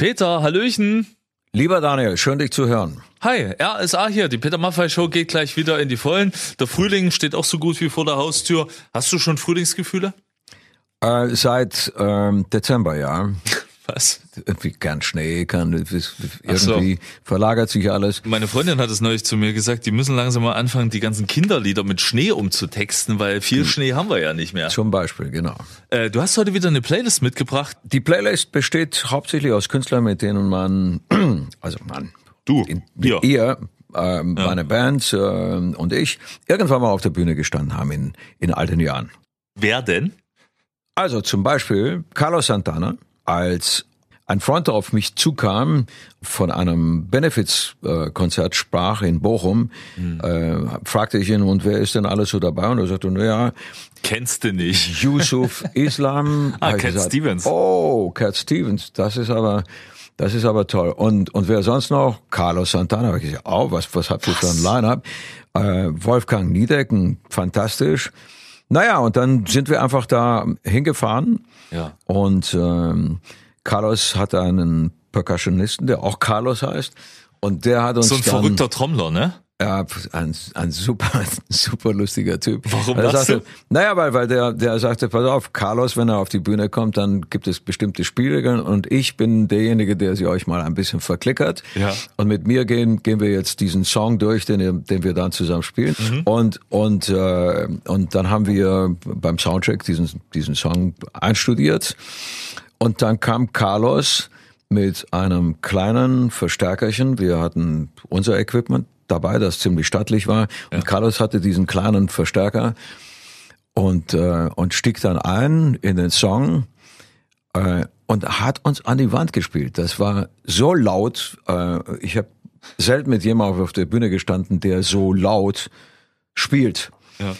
Peter, Hallöchen. Lieber Daniel, schön dich zu hören. Hi, RSA hier. Die Peter Maffei Show geht gleich wieder in die Vollen. Der Frühling steht auch so gut wie vor der Haustür. Hast du schon Frühlingsgefühle? Äh, seit ähm, Dezember, ja. Was? Irgendwie kein Schnee, kann irgendwie so. verlagert sich alles. Meine Freundin hat es neulich zu mir gesagt, die müssen langsam mal anfangen, die ganzen Kinderlieder mit Schnee umzutexten, weil viel Schnee haben wir ja nicht mehr. Zum Beispiel, genau. Äh, du hast heute wieder eine Playlist mitgebracht. Die Playlist besteht hauptsächlich aus Künstlern, mit denen man, also man, Du, in, ja. ihr, äh, meine Band äh, und ich, irgendwann mal auf der Bühne gestanden haben in, in alten Jahren. Wer denn? Also zum Beispiel Carlos Santana, als ein Freund auf mich zukam, von einem Benefits-Konzert sprach in Bochum, Hm. äh, fragte ich ihn, und wer ist denn alles so dabei? Und er sagte, naja, Kennst du nicht. Yusuf Islam. Ah, Cat Stevens. Oh, Cat Stevens, das ist aber, das ist aber toll. Und, und wer sonst noch? Carlos Santana. Ich gesagt, oh, was, was habt ihr für ein Line-Up? Äh, Wolfgang Niedecken, fantastisch. Naja, und dann sind wir einfach da hingefahren. Ja. Und ähm, Carlos hatte einen Percussionisten, der auch Carlos heißt. Und der hat uns So ein dann, verrückter Trommler, ne? Ja, ein, ein super, super lustiger Typ. Warum er lachst sagte? Naja, weil, weil der, der sagte, pass auf, Carlos, wenn er auf die Bühne kommt, dann gibt es bestimmte Spielregeln und ich bin derjenige, der sie euch mal ein bisschen verklickert. Ja. Und mit mir gehen, gehen wir jetzt diesen Song durch, den, den wir dann zusammen spielen. Mhm. Und, und, äh, und dann haben wir beim Soundcheck diesen, diesen Song einstudiert. Und dann kam Carlos mit einem kleinen Verstärkerchen. Wir hatten unser Equipment dabei, das ziemlich stattlich war. Und Carlos hatte diesen kleinen Verstärker und, äh, und stieg dann ein in den Song äh, und hat uns an die Wand gespielt. Das war so laut. Äh, ich habe selten mit jemandem auf der Bühne gestanden, der so laut spielt. Ja.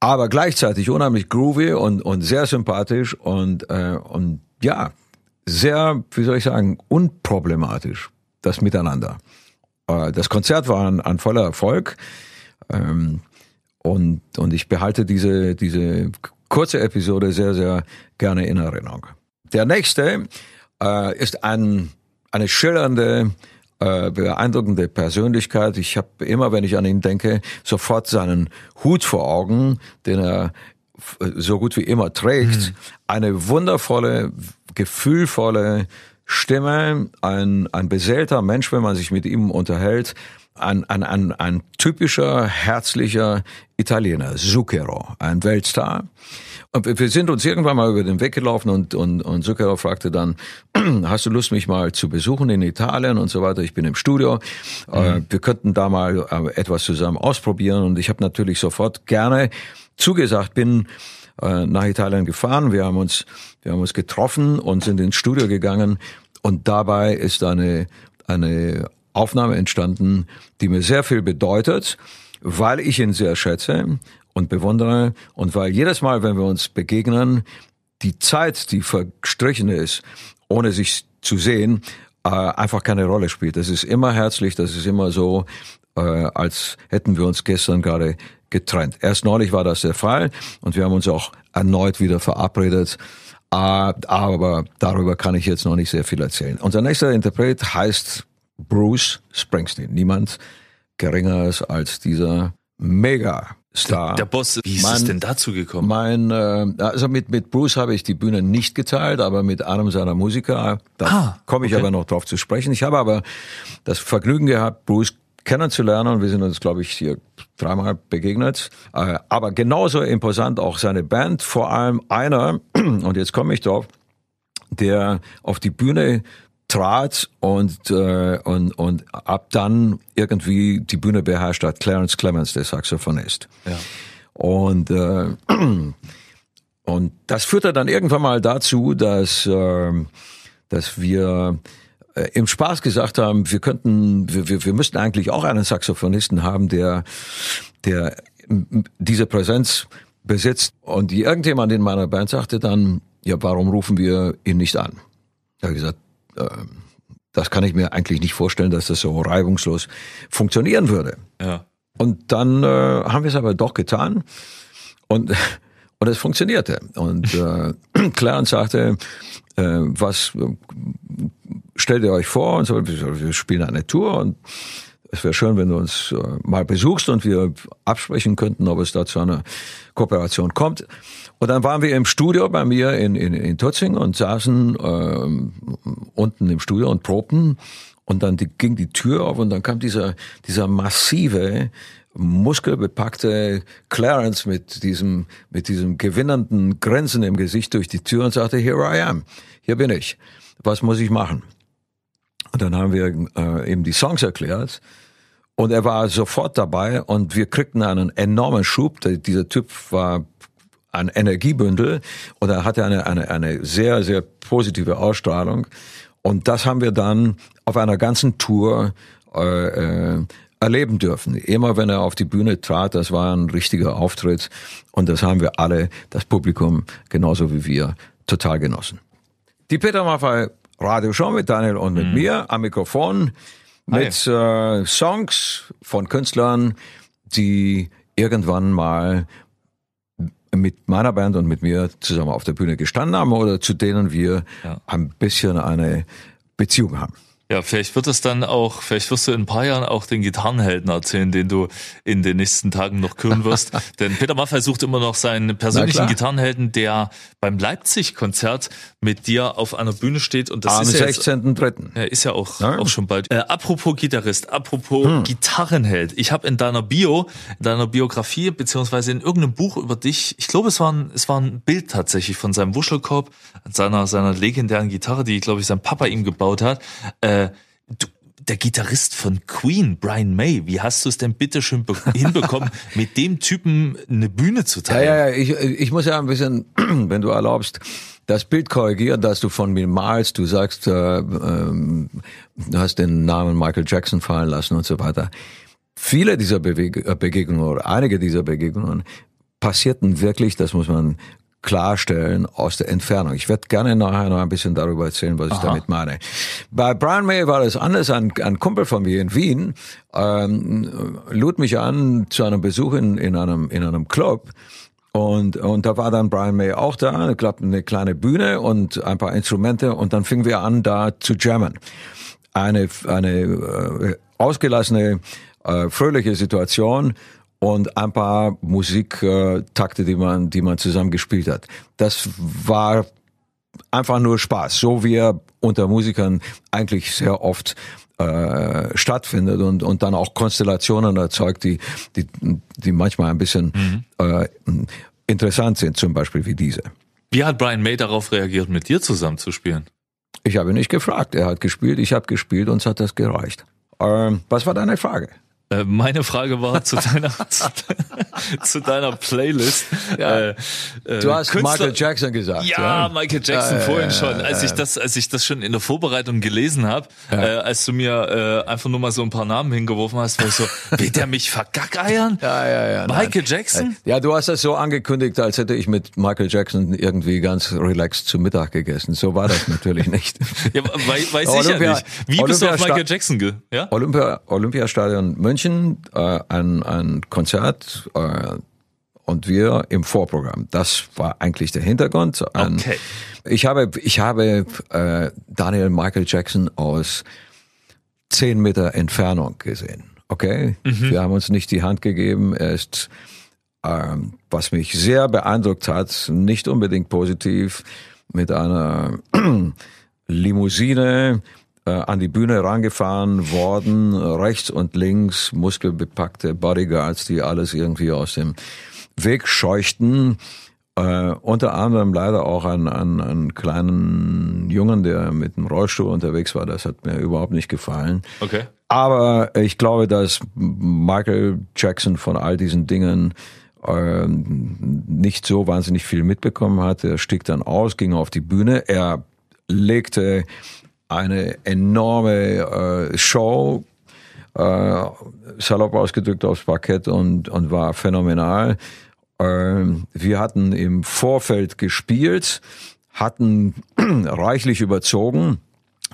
Aber gleichzeitig unheimlich groovy und, und sehr sympathisch und, äh, und ja, sehr, wie soll ich sagen, unproblematisch, das Miteinander. Äh, das Konzert war ein, ein voller Erfolg ähm, und, und ich behalte diese, diese kurze Episode sehr, sehr gerne in Erinnerung. Der nächste äh, ist ein, eine schillernde, äh, beeindruckende Persönlichkeit. Ich habe immer, wenn ich an ihn denke, sofort seinen Hut vor Augen, den er so gut wie immer trägt. Eine wundervolle, gefühlvolle Stimme, ein, ein beseelter Mensch, wenn man sich mit ihm unterhält. Ein, ein, ein, ein typischer, herzlicher Italiener, Zucchero, ein Weltstar. Und wir- wir sind uns irgendwann mal über den Weg gelaufen und, und, und Zucchero fragte dann, hast du Lust, mich mal zu besuchen in Italien und so weiter? Ich bin im Studio. Äh, wir könnten da mal äh, etwas zusammen ausprobieren. Und ich habe natürlich sofort gerne zugesagt, bin äh, nach Italien gefahren. Wir haben uns, wir haben uns getroffen und sind ins Studio gegangen. Und dabei ist eine, eine Aufnahme entstanden, die mir sehr viel bedeutet, weil ich ihn sehr schätze und bewundere und weil jedes Mal, wenn wir uns begegnen, die Zeit, die verstrichen ist, ohne sich zu sehen, äh, einfach keine Rolle spielt. Das ist immer herzlich, das ist immer so, äh, als hätten wir uns gestern gerade getrennt. Erst neulich war das der Fall und wir haben uns auch erneut wieder verabredet. Äh, aber darüber kann ich jetzt noch nicht sehr viel erzählen. Unser nächster Interpret heißt Bruce Springsteen. Niemand geringer ist als dieser Mega-Star. Der Boss, wie ist Mein- es denn dazu gekommen? Mein, äh, also mit, mit Bruce habe ich die Bühne nicht geteilt, aber mit einem seiner Musiker, da Ah, komme ich okay. aber noch drauf zu sprechen. Ich habe aber das Vergnügen gehabt, Bruce kennenzulernen und wir sind uns, glaube ich, hier dreimal begegnet. Äh, aber genauso imposant auch seine Band, vor allem einer, und jetzt komme ich drauf, der auf die Bühne trat und, äh, und, und ab dann irgendwie die Bühne beherrscht hat, Clarence Clemens, der Saxophonist. Ja. Und, äh, und das führte dann irgendwann mal dazu, dass, äh, dass wir im Spaß gesagt haben, wir könnten, wir, wir, wir müssten eigentlich auch einen Saxophonisten haben, der, der diese Präsenz besitzt. Und irgendjemand in meiner Band sagte dann, ja, warum rufen wir ihn nicht an? Ich habe gesagt, äh, das kann ich mir eigentlich nicht vorstellen, dass das so reibungslos funktionieren würde. Ja. Und dann äh, haben wir es aber doch getan und und es funktionierte. Und äh, Clarence sagte, äh, was äh, stellt ihr euch vor und so, wir spielen eine Tour und es wäre schön, wenn du uns äh, mal besuchst und wir absprechen könnten, ob es da zu einer Kooperation kommt. Und dann waren wir im Studio bei mir in, in, in Tutzing und saßen ähm, unten im Studio und probten. Und dann die, ging die Tür auf und dann kam dieser, dieser massive, muskelbepackte Clarence mit diesem, mit diesem gewinnenden Grinsen im Gesicht durch die Tür und sagte, here I am, hier bin ich. Was muss ich machen? Und dann haben wir äh, ihm die Songs erklärt. Und er war sofort dabei und wir kriegten einen enormen Schub. Dieser Typ war ein Energiebündel und er hatte eine, eine, eine sehr, sehr positive Ausstrahlung. Und das haben wir dann auf einer ganzen Tour äh, äh, erleben dürfen. Immer wenn er auf die Bühne trat, das war ein richtiger Auftritt. Und das haben wir alle, das Publikum genauso wie wir, total genossen. Die Peter Maffay Radioshow mit Daniel und mit mhm. mir am Mikrofon mit äh, Songs von Künstlern, die irgendwann mal mit meiner Band und mit mir zusammen auf der Bühne gestanden haben oder zu denen wir ja. ein bisschen eine Beziehung haben. Ja, vielleicht wird es dann auch, vielleicht wirst du in ein paar Jahren auch den Gitarrenhelden erzählen, den du in den nächsten Tagen noch küren wirst. Denn Peter Maffay sucht immer noch seinen persönlichen Gitarrenhelden, der beim Leipzig-Konzert mit dir auf einer Bühne steht. Und das Am ist ja 16.3. Ja, ist ja auch, ja. auch schon bald. Äh, apropos Gitarrist, apropos hm. Gitarrenheld. Ich habe in deiner Bio, in deiner Biografie, beziehungsweise in irgendeinem Buch über dich, ich glaube, es war ein, es war ein Bild tatsächlich von seinem Wuschelkorb, seiner, seiner legendären Gitarre, die, glaube ich, sein Papa ihm gebaut hat. Äh, du, der Gitarrist von Queen, Brian May, wie hast du es denn bitte schön hinbekommen, mit dem Typen eine Bühne zu teilen? Ja, ja, ja, ich, ich muss ja ein bisschen, wenn du erlaubst, das Bild korrigieren, das du von mir malst. Du sagst, äh, ähm, du hast den Namen Michael Jackson fallen lassen und so weiter. Viele dieser Beweg Begegnungen oder einige dieser Begegnungen passierten wirklich, das muss man klarstellen aus der Entfernung. Ich werde gerne nachher noch ein bisschen darüber erzählen, was Aha. ich damit meine. Bei Brian May war es anders. Ein, ein Kumpel von mir in Wien ähm, lud mich an zu einem Besuch in, in, einem, in einem Club. Und, und da war dann Brian May auch da, glaube eine kleine Bühne und ein paar Instrumente und dann fingen wir an, da zu jammen. Eine, eine äh, ausgelassene, äh, fröhliche Situation und ein paar Musiktakte, die man, die man zusammen gespielt hat. Das war einfach nur Spaß, so wie er unter Musikern eigentlich sehr oft äh, stattfindet und, und dann auch Konstellationen erzeugt, die, die, die manchmal ein bisschen mhm. äh, interessant sind, zum Beispiel wie diese. Wie hat Brian May darauf reagiert, mit dir zusammen zu spielen? Ich habe ihn nicht gefragt. Er hat gespielt, ich habe gespielt, uns hat das gereicht. Ähm, was war deine Frage? Äh, meine Frage war zu deiner, zu, deiner Playlist. Ja. Äh, äh, du hast Künstler, Michael Jackson gesagt. Ja, ja. Michael Jackson ja, vorhin schon. Als ich das, als ich das schon in der Vorbereitung gelesen habe, äh, als du mir äh, einfach nur mal so ein paar Namen hingeworfen hast, war ich so, will der mich vergackeiern? Ja, ja, ja. Michael nein. Jackson? Ja, du hast das so angekündigt, als hätte ich mit Michael Jackson irgendwie ganz relaxed zu Mittag gegessen. So war das natürlich nicht. ja, weiß, weiß ich ja nicht. Wie bist du auf Michael Jackson ge? Ja? Olympia, Olympiastadion München München äh, ein, ein Konzert äh, und wir im Vorprogramm. Das war eigentlich der Hintergrund. Okay. Ich habe, ich habe äh, Daniel Michael Jackson aus zehn Meter Entfernung gesehen. Okay, mhm. wir haben uns nicht die Hand gegeben. Er ist, ähm, was mich sehr beeindruckt hat, nicht unbedingt positiv, mit einer Limousine äh, an die Bühne rangefahren worden, rechts und links muskelbepackte Bodyguards, die alles irgendwie aus dem Weg scheuchten. Äh, unter anderem leider auch einen, einen, einen kleinen Jungen, der mit dem Rollstuhl unterwegs war. Das hat mir überhaupt nicht gefallen. Okay. Aber ich glaube, dass Michael Jackson von all diesen Dingen äh, nicht so wahnsinnig viel mitbekommen hat. Er stieg dann aus, ging auf die Bühne. Er legte eine enorme äh, Show, äh, salopp ausgedrückt aufs Parkett und, und war phänomenal. Ähm, wir hatten im Vorfeld gespielt, hatten reichlich überzogen,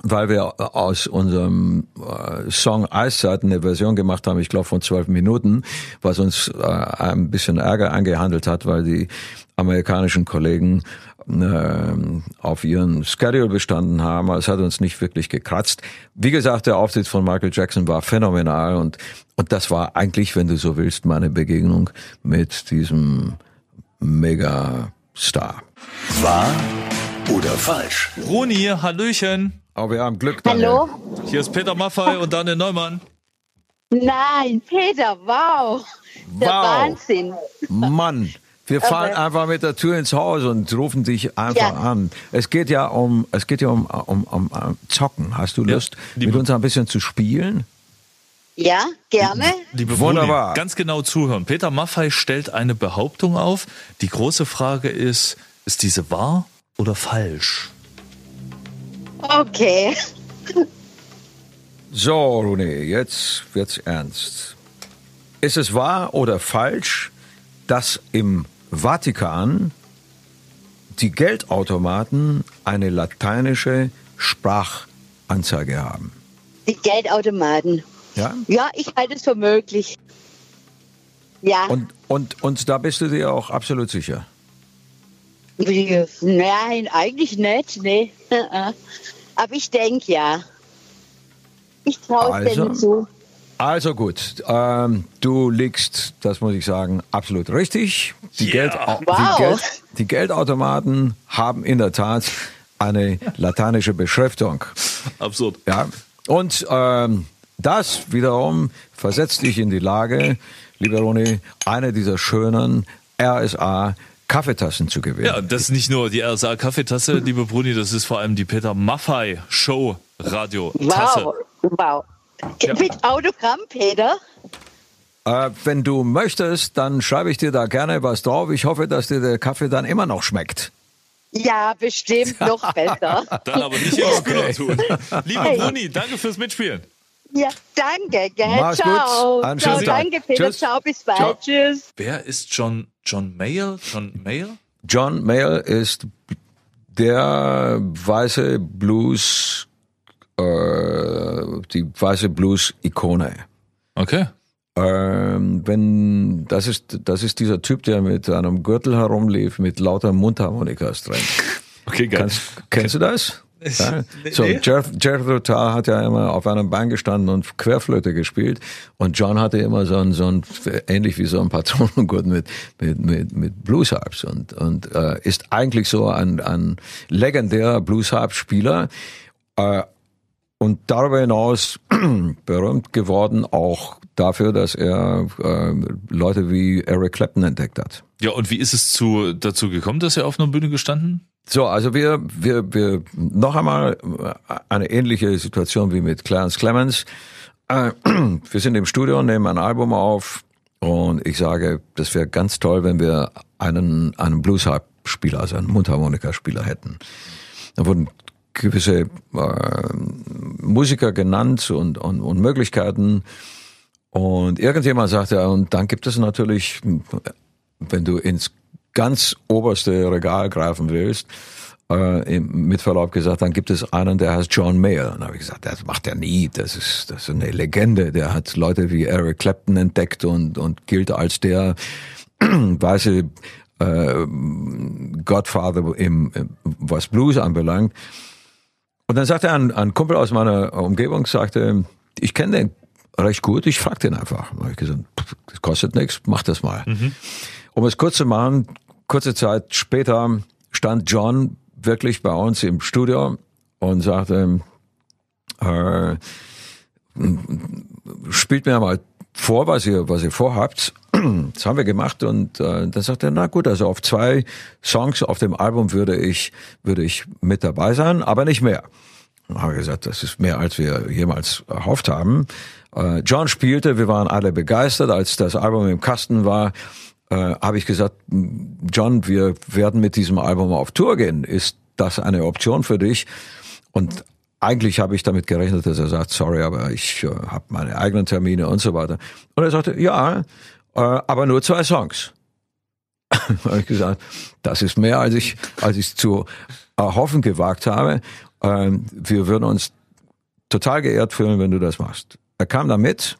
weil wir aus unserem äh, Song Eiszeit eine Version gemacht haben, ich glaube von zwölf Minuten, was uns äh, ein bisschen Ärger angehandelt hat, weil die amerikanischen Kollegen auf ihren Schedule bestanden haben. Es hat uns nicht wirklich gekratzt. Wie gesagt, der Auftritt von Michael Jackson war phänomenal und, und das war eigentlich, wenn du so willst, meine Begegnung mit diesem Mega-Star. Wahr oder falsch? Roni, Hallöchen. Aber wir haben Glück. Hallo? Hier ist Peter Maffei und Daniel Neumann. Nein, Peter, wow. Der Wow. Wahnsinn. Mann, wir fahren Aber- einfach mit der Tür ins Haus und rufen dich einfach Ja. an. Es geht ja um, es geht ja um, um, um, um Zocken. Hast du Ja, Lust, liebe- mit uns ein bisschen zu spielen? Ja, gerne. Liebe Wunderbar. Bruni, ganz genau zuhören. Peter Maffei stellt eine Behauptung auf. Die große Frage ist, ist diese wahr oder falsch? Okay. So, Rune, jetzt wird's ernst. Ist es wahr oder falsch, dass im Vatikan die Geldautomaten eine lateinische Sprachanzeige haben? Die Geldautomaten. Ja? Ja, ich halte es für möglich. Ja, Und, und, und da bist du dir auch absolut sicher? nein, eigentlich nicht. Nee. Aber ich denke ja. Ich traue es Also? denen zu. Also gut, ähm, du liegst, das muss ich sagen, absolut richtig. Die, Ja. Geldau- Wow. die, Geld, die Geldautomaten haben in der Tat eine lateinische Beschriftung. Absurd. Ja. Und ähm, das wiederum versetzt dich in die Lage, lieber Roni, eine dieser schönen RSA Kaffeetassen zu gewinnen. Ja, das ist nicht nur die RSA Kaffeetasse, liebe Bruni, das ist vor allem die Peter Maffei Show Radio Tasse. Wow, wow. Mit Autogramm, Peter? Äh, wenn du möchtest, dann schreibe ich dir da gerne was drauf. Ich hoffe, dass dir der Kaffee dann immer noch schmeckt. Ja, bestimmt noch besser. Dann aber nicht immer okay. tun. Liebe Hey. Bruni, danke fürs Mitspielen. Ja, danke, gell? Mach's Ciao. gut. Einen Ciao, danke, Peter. Tschüss. Ciao, bis bald. Ciao. Tschüss. Wer ist John John Mayer? John Mayer? John Mayall ist der weiße Blues, äh, die weiße Blues-Ikone. Okay. Ähm, wenn das ist das ist dieser Typ, der mit einem Gürtel herumlief mit lauter Mundharmonikas drin. Okay, geil. Kannst, kennst du das? Ja? So, Jeff, Jethro Tull hat ja immer auf einem Bein gestanden und Querflöte gespielt und John hatte immer so ein, so ein ähnlich wie so ein Patronengurt mit mit mit, mit Bluesharps und und äh, ist eigentlich so ein, ein legendärer Bluesharp-Spieler äh, und darüber hinaus berühmt geworden auch dafür, dass er äh, Leute wie Eric Clapton entdeckt hat. Ja, und wie ist es zu, dazu gekommen, dass er auf einer Bühne gestanden? So, also wir, wir, wir, noch einmal eine ähnliche Situation wie mit Clarence Clemens. Äh, Wir sind im Studio, nehmen ein Album auf und ich sage, das wäre ganz toll, wenn wir einen, einen Bluesharp-Spieler, also einen Mundharmonikaspieler hätten. Da wurden gewisse äh, Musiker genannt und, und, und Möglichkeiten. Und irgendjemand sagte, ja, und dann gibt es natürlich, wenn du ins ganz oberste Regal greifen willst, äh, mit Verlaub gesagt, dann gibt es einen, der heißt John Mayer. Und da habe ich gesagt, das macht er nie. Das ist, das ist eine Legende. Der hat Leute wie Eric Clapton entdeckt und, und gilt als der weiße äh, Godfather im, was Blues anbelangt. Und dann sagte ein, ein Kumpel aus meiner Umgebung, sagte, ich kenne den recht gut, ich frage den einfach. Da habe ich gesagt, das kostet nichts, mach das mal. Um es kurz zu machen, kurze Zeit später stand John wirklich bei uns im Studio und sagte, äh, spielt mir mal vor, was ihr, was ihr vorhabt. Das haben wir gemacht und äh, dann sagt er, na gut, also auf zwei Songs auf dem Album würde ich, würde ich mit dabei sein, aber nicht mehr. Dann habe ich gesagt, das ist mehr, als wir jemals erhofft haben. Äh, John spielte, wir waren alle begeistert. Als das Album im Kasten war, äh, habe ich gesagt, John, wir werden mit diesem Album auf Tour gehen. Ist das eine Option für dich? Und eigentlich habe ich damit gerechnet, dass er sagt, sorry, aber ich äh, habe meine eigenen Termine und so weiter. Und er sagte, ja, aber nur zwei Songs. habe ich gesagt, das ist mehr, als ich, als ich zu erhoffen gewagt habe. Ähm, wir würden uns total geehrt fühlen, wenn du das machst. Er kam da mit.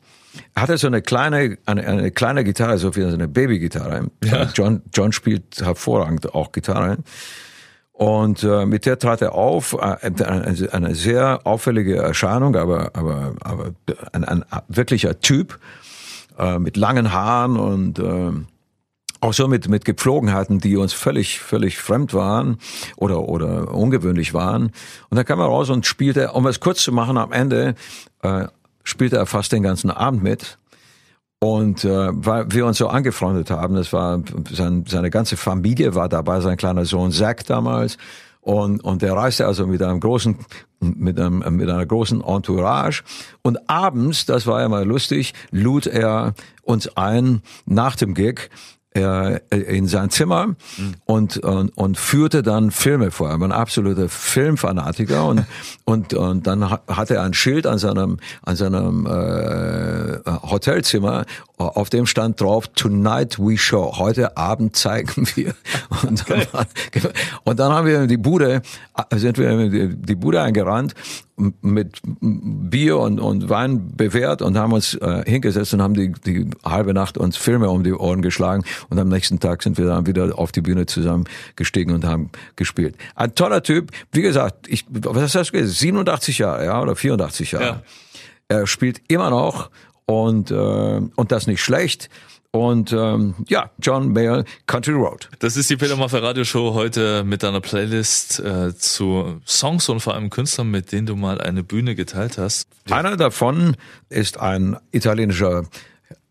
Hatte so eine kleine, eine, eine kleine Gitarre, so wie eine Babygitarre. John, John spielt hervorragend auch Gitarre. Und äh, mit der trat er auf, äh, eine, eine sehr auffällige Erscheinung, aber, aber, aber ein, ein wirklicher Typ äh, mit langen Haaren und äh, auch so mit, mit Gepflogenheiten, die uns völlig, völlig fremd waren oder, oder ungewöhnlich waren. Und dann kam er raus und spielte, um es kurz zu machen, am Ende äh, spielte er fast den ganzen Abend mit. Und äh, weil wir uns so angefreundet haben, das war sein, seine ganze Familie war dabei, sein kleiner Sohn Zack damals. Und, und der reiste also mit einem großen, mit, einem, mit einer großen Entourage. Und abends, das war ja mal lustig, lud er uns ein nach dem Gig äh, in sein Zimmer mhm. und, und, und führte dann Filme vor. Er war ein absoluter Filmfanatiker und, und, und dann hatte er ein Schild an seinem, an seinem äh, Hotelzimmer, auf dem stand drauf, Tonight we show, heute Abend zeigen wir. Und dann, und dann haben wir die Bude, sind wir in die Bude eingerannt mit Bier und, und Wein bewährt und haben uns äh, hingesetzt und haben die, die halbe Nacht uns Filme um die Ohren geschlagen und am nächsten Tag sind wir dann wieder auf die Bühne zusammen gestiegen und haben gespielt. Ein toller Typ, wie gesagt, ich, was hast du gesagt, 87 Jahre, ja, oder 84 Jahre. Ja. Er spielt immer noch und, äh, und das nicht schlecht. Und ähm, ja, John Mayer, Country Road. Das ist die Peter Maffay Radio Show heute mit deiner Playlist äh, zu Songs und vor allem Künstlern, mit denen du mal eine Bühne geteilt hast. Einer davon ist ein italienischer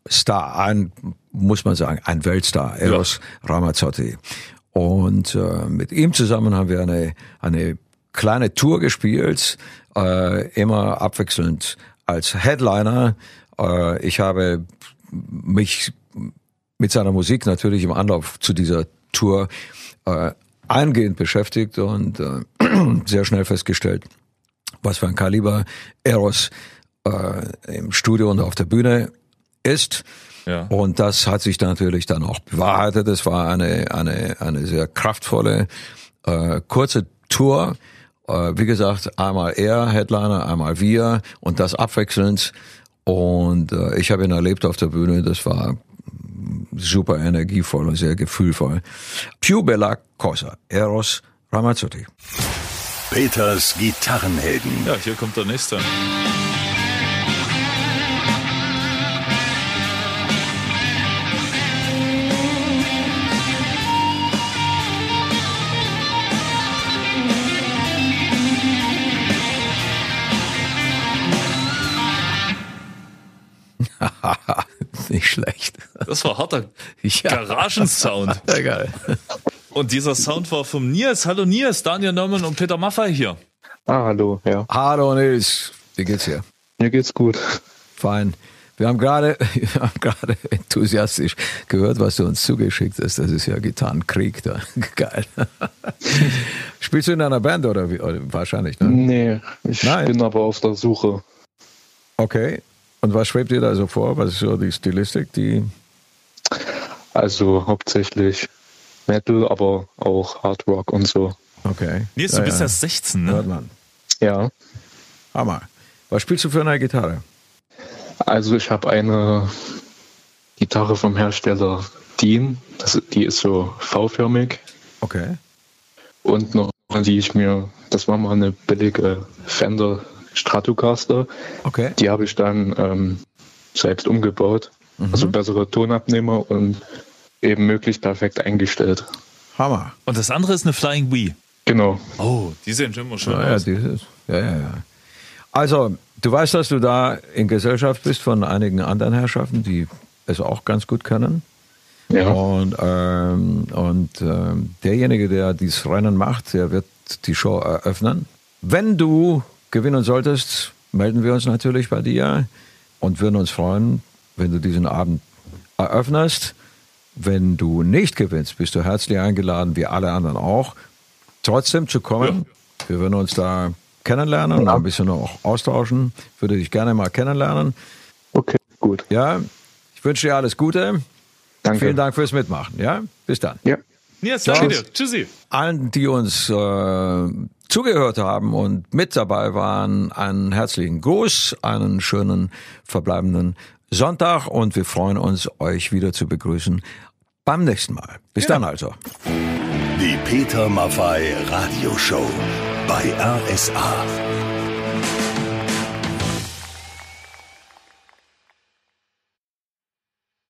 Star, ein, muss man sagen, ein Weltstar, Eros ja. Ramazzotti. Und äh, mit ihm zusammen haben wir eine, eine kleine Tour gespielt, äh, immer abwechselnd als Headliner. Äh, ich habe mich mit seiner Musik natürlich im Anlauf zu dieser Tour äh, eingehend beschäftigt und äh, sehr schnell festgestellt, was für ein Kaliber Eros äh, im Studio und auf der Bühne ist. Ja. Und das hat sich natürlich dann auch bewahrheitet. Es war eine, eine, eine sehr kraftvolle, äh, kurze Tour. Äh, wie gesagt, einmal er, Headliner, einmal wir und das abwechselnd. Und äh, ich habe ihn erlebt auf der Bühne. Das war super energievoll und sehr gefühlvoll. Più bella cosa, Eros Ramazzotti. Peters Gitarrenhelden. Ja, hier kommt der nächste. Schlecht. Das war harter ja. Garagensound. Ja, geil. Und dieser Sound war vom Nils. Hallo Nils, Daniel Neumann und Peter Maffay hier. Ah, hallo, ja. Hallo Nils, wie geht's dir? Mir geht's gut. Fein. Wir haben gerade, wir haben gerade enthusiastisch gehört, was du uns zugeschickt hast. Das ist ja Gitarrenkrieg da. Geil. Spielst du in einer Band oder, wie, wahrscheinlich? Ne? Nee, ich Nein. bin aber auf der Suche. Okay. Und was schwebt dir da so vor? Was ist so die Stilistik, die? Also hauptsächlich Metal, aber auch Hard Rock und so. Okay. Nils, du ja, bist ja 16, ne? Hört man. Ja. Hammer. Was spielst du für eine Gitarre? Also ich habe eine Gitarre vom Hersteller Dean. Das, die ist so V-förmig. Okay. Und noch die ich mir, das war mal eine billige Fender Stratocaster. Okay. Die habe ich dann ähm, selbst umgebaut. Mhm. Also bessere Tonabnehmer und eben möglichst perfekt eingestellt. Hammer. Und das andere ist eine Flying Wii. Genau. Oh, die sehen schon immer schön ja, aus. Ja, dieses, ja, ja, ja. Also, du weißt, dass du da in Gesellschaft bist von einigen anderen Herrschaften, die es auch ganz gut können. Ja. Und, ähm, und ähm, derjenige, der dieses Rennen macht, der wird die Show eröffnen. Wenn du gewinnen solltest, melden wir uns natürlich bei dir und würden uns freuen, wenn du diesen Abend eröffnest. Wenn du nicht gewinnst, bist du herzlich eingeladen, wie alle anderen auch, trotzdem zu kommen. Ja. Wir würden uns da kennenlernen und ein bisschen auch austauschen. Ich würde dich gerne mal kennenlernen. Okay, gut. Ja, ich wünsche dir alles Gute. Danke. Vielen Dank fürs Mitmachen. Ja, bis dann. Ja. Yes, danke dir. Tschüssi. Allen, die uns äh, zugehört haben und mit dabei waren, einen herzlichen Gruß, einen schönen verbleibenden Sonntag und wir freuen uns, euch wieder zu begrüßen beim nächsten Mal. Bis ja. dann also. Die Peter Maffei Radioshow bei RSA.